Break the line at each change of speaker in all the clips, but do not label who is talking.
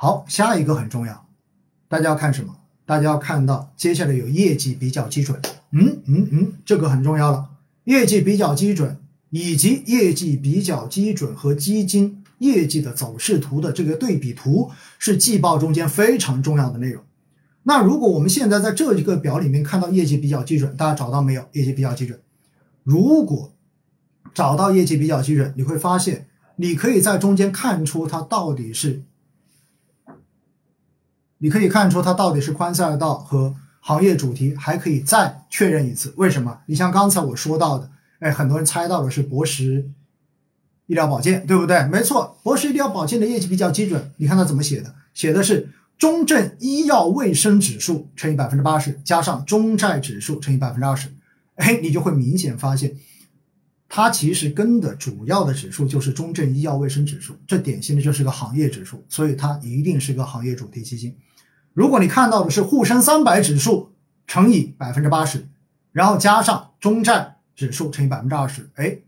好，下一个很重要，大家要看什么？大家要看到接下来有业绩比较基准。嗯嗯嗯，这个很重要了。业绩比较基准以及业绩比较基准和基金业绩的走势图的这个对比图是季报中间非常重要的内容。那如果我们现在在这一个表里面看到业绩比较基准，大家找到没有？业绩比较基准。如果找到业绩比较基准，你会发现你可以在中间看出它到底是，你可以看出它到底是宽赛道和行业主题，还可以再确认一次。为什么？你像刚才我说到的，哎，很多人猜到的是博时医疗保健，对不对？没错，博时医疗保健的业绩比较基准。你看它怎么写的？写的是。中证医药卫生指数乘以百分之八十，加上中债指数乘以百分之二十，哎，你就会明显发现，它其实跟的主要的指数就是中证医药卫生指数，这典型的就是个行业指数，所以它一定是个行业主题基金。如果你看到的是沪深三百指数乘以百分之八十，然后加上中债指数乘以百分之二十，哎，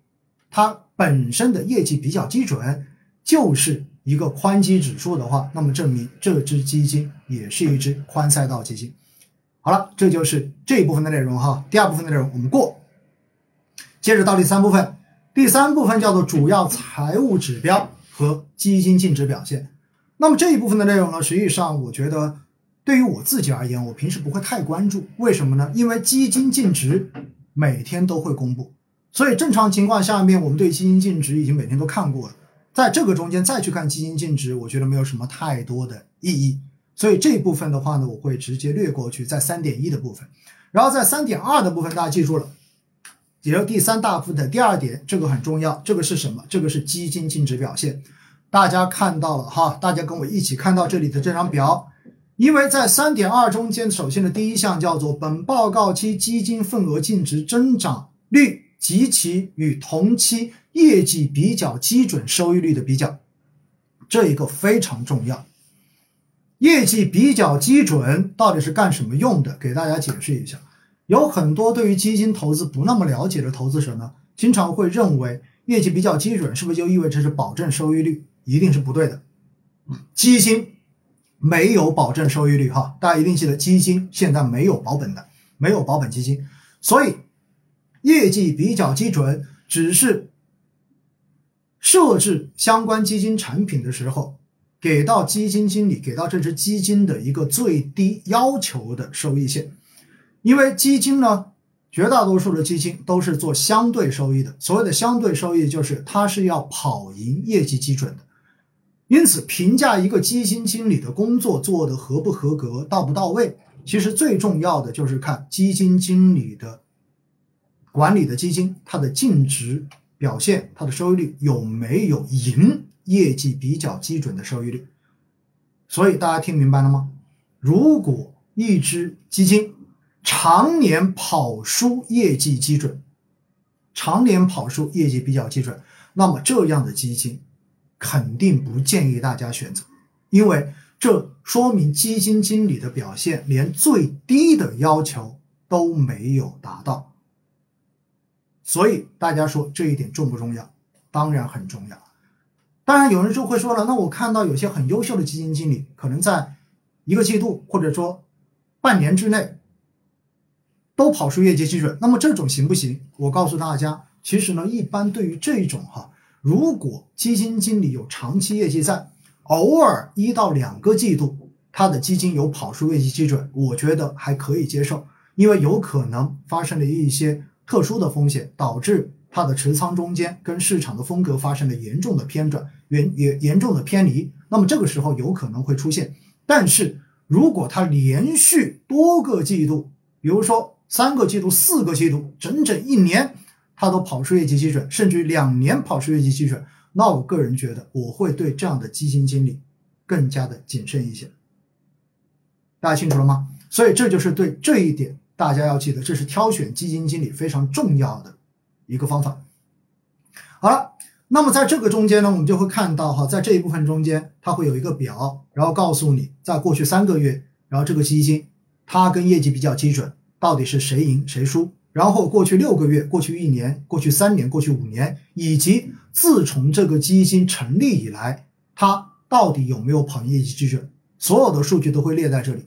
它本身的业绩比较基准，就是。一个宽基指数的话，那么证明这只基金也是一只宽赛道基金。好了，这就是这一部分的内容哈。第二部分的内容我们过，接着到第三部分。第三部分叫做主要财务指标和基金净值表现。那么这一部分的内容呢，实际上我觉得对于我自己而言，我平时不会太关注。为什么呢？因为基金净值每天都会公布，所以正常情况下面，我们对基金净值已经每天都看过了。在这个中间再去看基金净值，我觉得没有什么太多的意义，所以这一部分的话呢，我会直接略过去，在三点一的部分，然后在三点二的部分，大家记住了，也就第三大部分的第二点，这个很重要，这个是什么？这个是基金净值表现，大家看到了哈，大家跟我一起看到这里的这张表，因为在三点二中间，首先的第一项叫做本报告期基金份额净值增长率及其与同期。业绩比较基准收益率的比较，这一个非常重要。业绩比较基准到底是干什么用的？给大家解释一下。有很多对于基金投资不那么了解的投资者呢，经常会认为业绩比较基准是不是就意味着是保证收益率？一定是不对的。基金没有保证收益率哈，大家一定记得，基金现在没有保本的，没有保本基金，所以业绩比较基准只是。设置相关基金产品的时候，给到基金经理，给到这只基金的一个最低要求的收益线。因为基金呢，绝大多数的基金都是做相对收益的。所谓的相对收益，就是它是要跑赢业绩基准的。因此，评价一个基金经理的工作做得合不合格、到不到位，其实最重要的就是看基金经理的管理的基金它的净值。表现它的收益率有没有赢业绩比较基准的收益率？所以大家听明白了吗？如果一只基金常年跑输业绩基准，常年跑输业绩比较基准，那么这样的基金肯定不建议大家选择，因为这说明基金经理的表现连最低的要求都没有达到。所以大家说这一点重不重要？当然很重要。当然有人就会说了，那我看到有些很优秀的基金经理，可能在一个季度或者说半年之内都跑出业绩基准，那么这种行不行？我告诉大家，其实呢，一般对于这种哈，如果基金经理有长期业绩在，偶尔一到两个季度他的基金有跑出业绩基准，我觉得还可以接受，因为有可能发生了一些。特殊的风险导致它的持仓中间跟市场的风格发生了严重的偏转，严严严重的偏离，那么这个时候有可能会出现。但是如果它连续多个季度，比如说三个季度、四个季度，整整一年，它都跑出业绩基准，甚至于两年跑出业绩基准，那我个人觉得我会对这样的基金经理更加的谨慎一些。大家清楚了吗？所以这就是对这一点。大家要记得，这是挑选基金经理非常重要的一个方法。好了，那么在这个中间呢，我们就会看到哈，在这一部分中间，它会有一个表，然后告诉你，在过去三个月，然后这个基金它跟业绩比较基准，到底是谁赢谁输。然后过去六个月、过去一年、过去三年、过去五年，以及自从这个基金成立以来，它到底有没有跑业绩基准，所有的数据都会列在这里。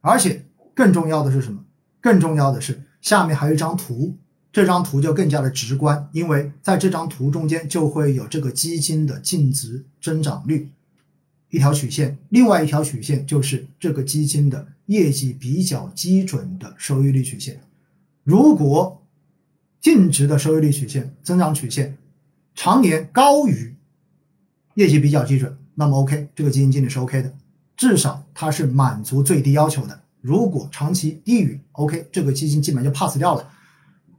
而且更重要的是什么？更重要的是下面还有一张图，这张图就更加的直观，因为在这张图中间就会有这个基金的净值增长率一条曲线，另外一条曲线就是这个基金的业绩比较基准的收益率曲线。如果净值的收益率曲线增长曲线常年高于业绩比较基准，那么 OK，这个基金经理是 OK 的，至少它是满足最低要求的。如果长期低于 OK，这个基金基本就 pass 掉了，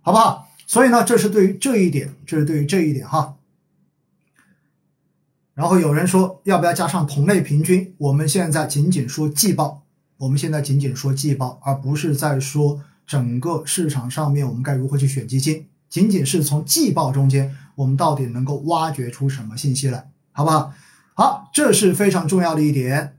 好不好？所以呢，这是对于这一点，这是对于这一点哈。然后有人说要不要加上同类平均？我们现在仅仅说季报，我们现在仅仅说季报，而不是在说。整个市场上面，我们该如何去选基金？仅仅是从季报中间，我们到底能够挖掘出什么信息来，好不好？好，这是非常重要的一点。